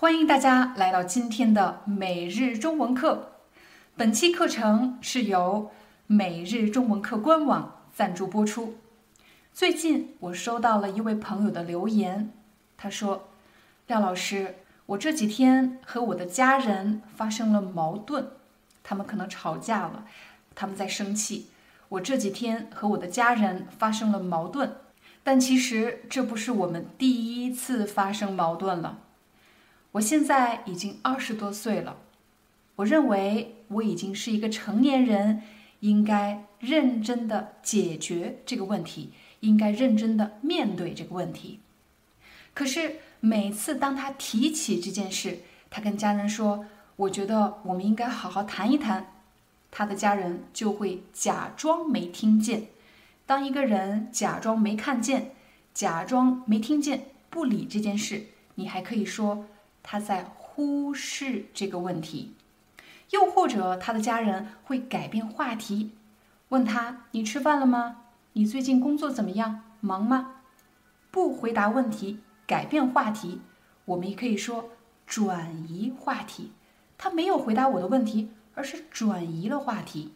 欢迎大家来到今天的每日中文课。本期课程是由每日中文课官网赞助播出。最近我收到了一位朋友的留言，他说：“廖老师，我这几天和我的家人发生了矛盾，他们可能吵架了，他们在生气。我这几天和我的家人发生了矛盾，但其实这不是我们第一次发生矛盾了。”我现在已经二十多岁了，我认为我已经是一个成年人，应该认真的解决这个问题，应该认真的面对这个问题。可是每次当他提起这件事，他跟家人说：“我觉得我们应该好好谈一谈。”他的家人就会假装没听见。当一个人假装没看见，假装没听见，不理这件事，你还可以说。他在忽视这个问题，又或者他的家人会改变话题，问他：“你吃饭了吗？你最近工作怎么样？忙吗？”不回答问题，改变话题，我们也可以说转移话题。他没有回答我的问题，而是转移了话题。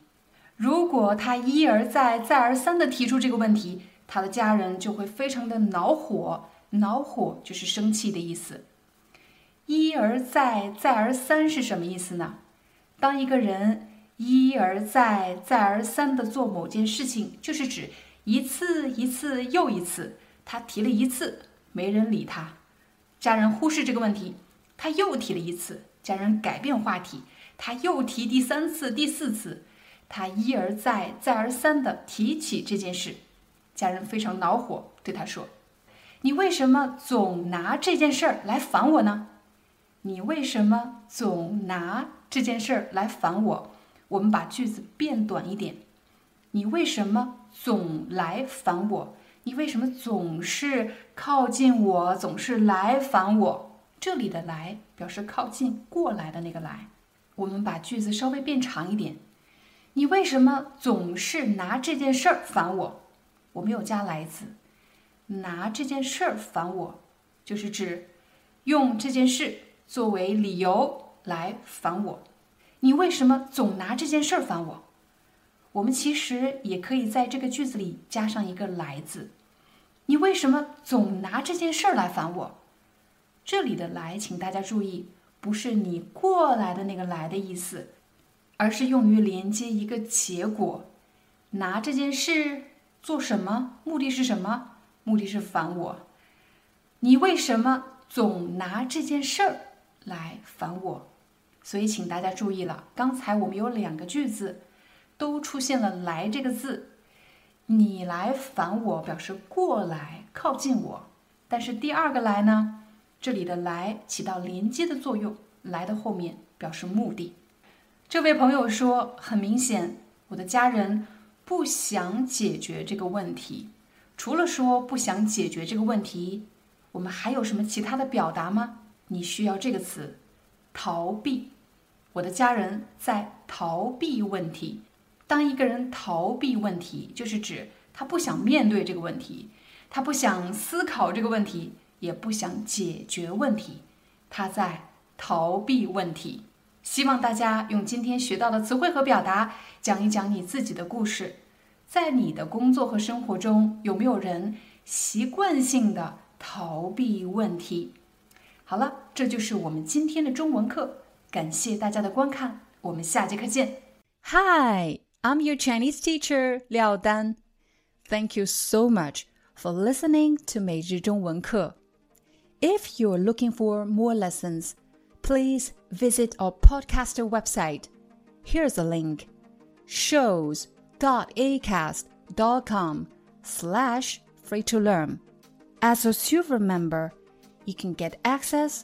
如果他一而再、再而三的提出这个问题，他的家人就会非常的恼火。恼火就是生气的意思。一而再，再而三是什么意思呢？当一个人一而再，再而三的做某件事情，就是指一次一次又一次。他提了一次，没人理他，家人忽视这个问题，他又提了一次，家人改变话题，他又提第三次、第四次，他一而再，再而三的提起这件事，家人非常恼火，对他说：“你为什么总拿这件事儿来烦我呢？”你为什么总拿这件事儿来烦我？我们把句子变短一点。你为什么总来烦我？你为什么总是靠近我，总是来烦我？这里的“来”表示靠近、过来的那个“来”。我们把句子稍微变长一点。你为什么总是拿这件事儿烦我？我没有加“来”字，拿这件事儿烦我，就是指用这件事。作为理由来烦我，你为什么总拿这件事儿烦我？我们其实也可以在这个句子里加上一个“来”字。你为什么总拿这件事儿来烦我？这里的“来”，请大家注意，不是你过来的那个“来”的意思，而是用于连接一个结果。拿这件事做什么？目的是什么？目的是烦我。你为什么总拿这件事儿？来烦我，所以请大家注意了。刚才我们有两个句子都出现了“来”这个字，你来烦我表示过来靠近我，但是第二个“来”呢，这里的“来”起到连接的作用，“来”的后面表示目的。这位朋友说，很明显，我的家人不想解决这个问题。除了说不想解决这个问题，我们还有什么其他的表达吗？你需要这个词，逃避。我的家人在逃避问题。当一个人逃避问题，就是指他不想面对这个问题，他不想思考这个问题，也不想解决问题，他在逃避问题。希望大家用今天学到的词汇和表达，讲一讲你自己的故事。在你的工作和生活中，有没有人习惯性的逃避问题？好了，这就是我们今天的中文课。感谢大家的观看，我们下节课见。Hi, I'm your Chinese teacher Liao Dan. Thank you so much for listening to 每日中文课。If you're looking for more lessons, please visit our podcaster website. Here's a link: shows.acast.com slash free to learn. As a silver member you can get access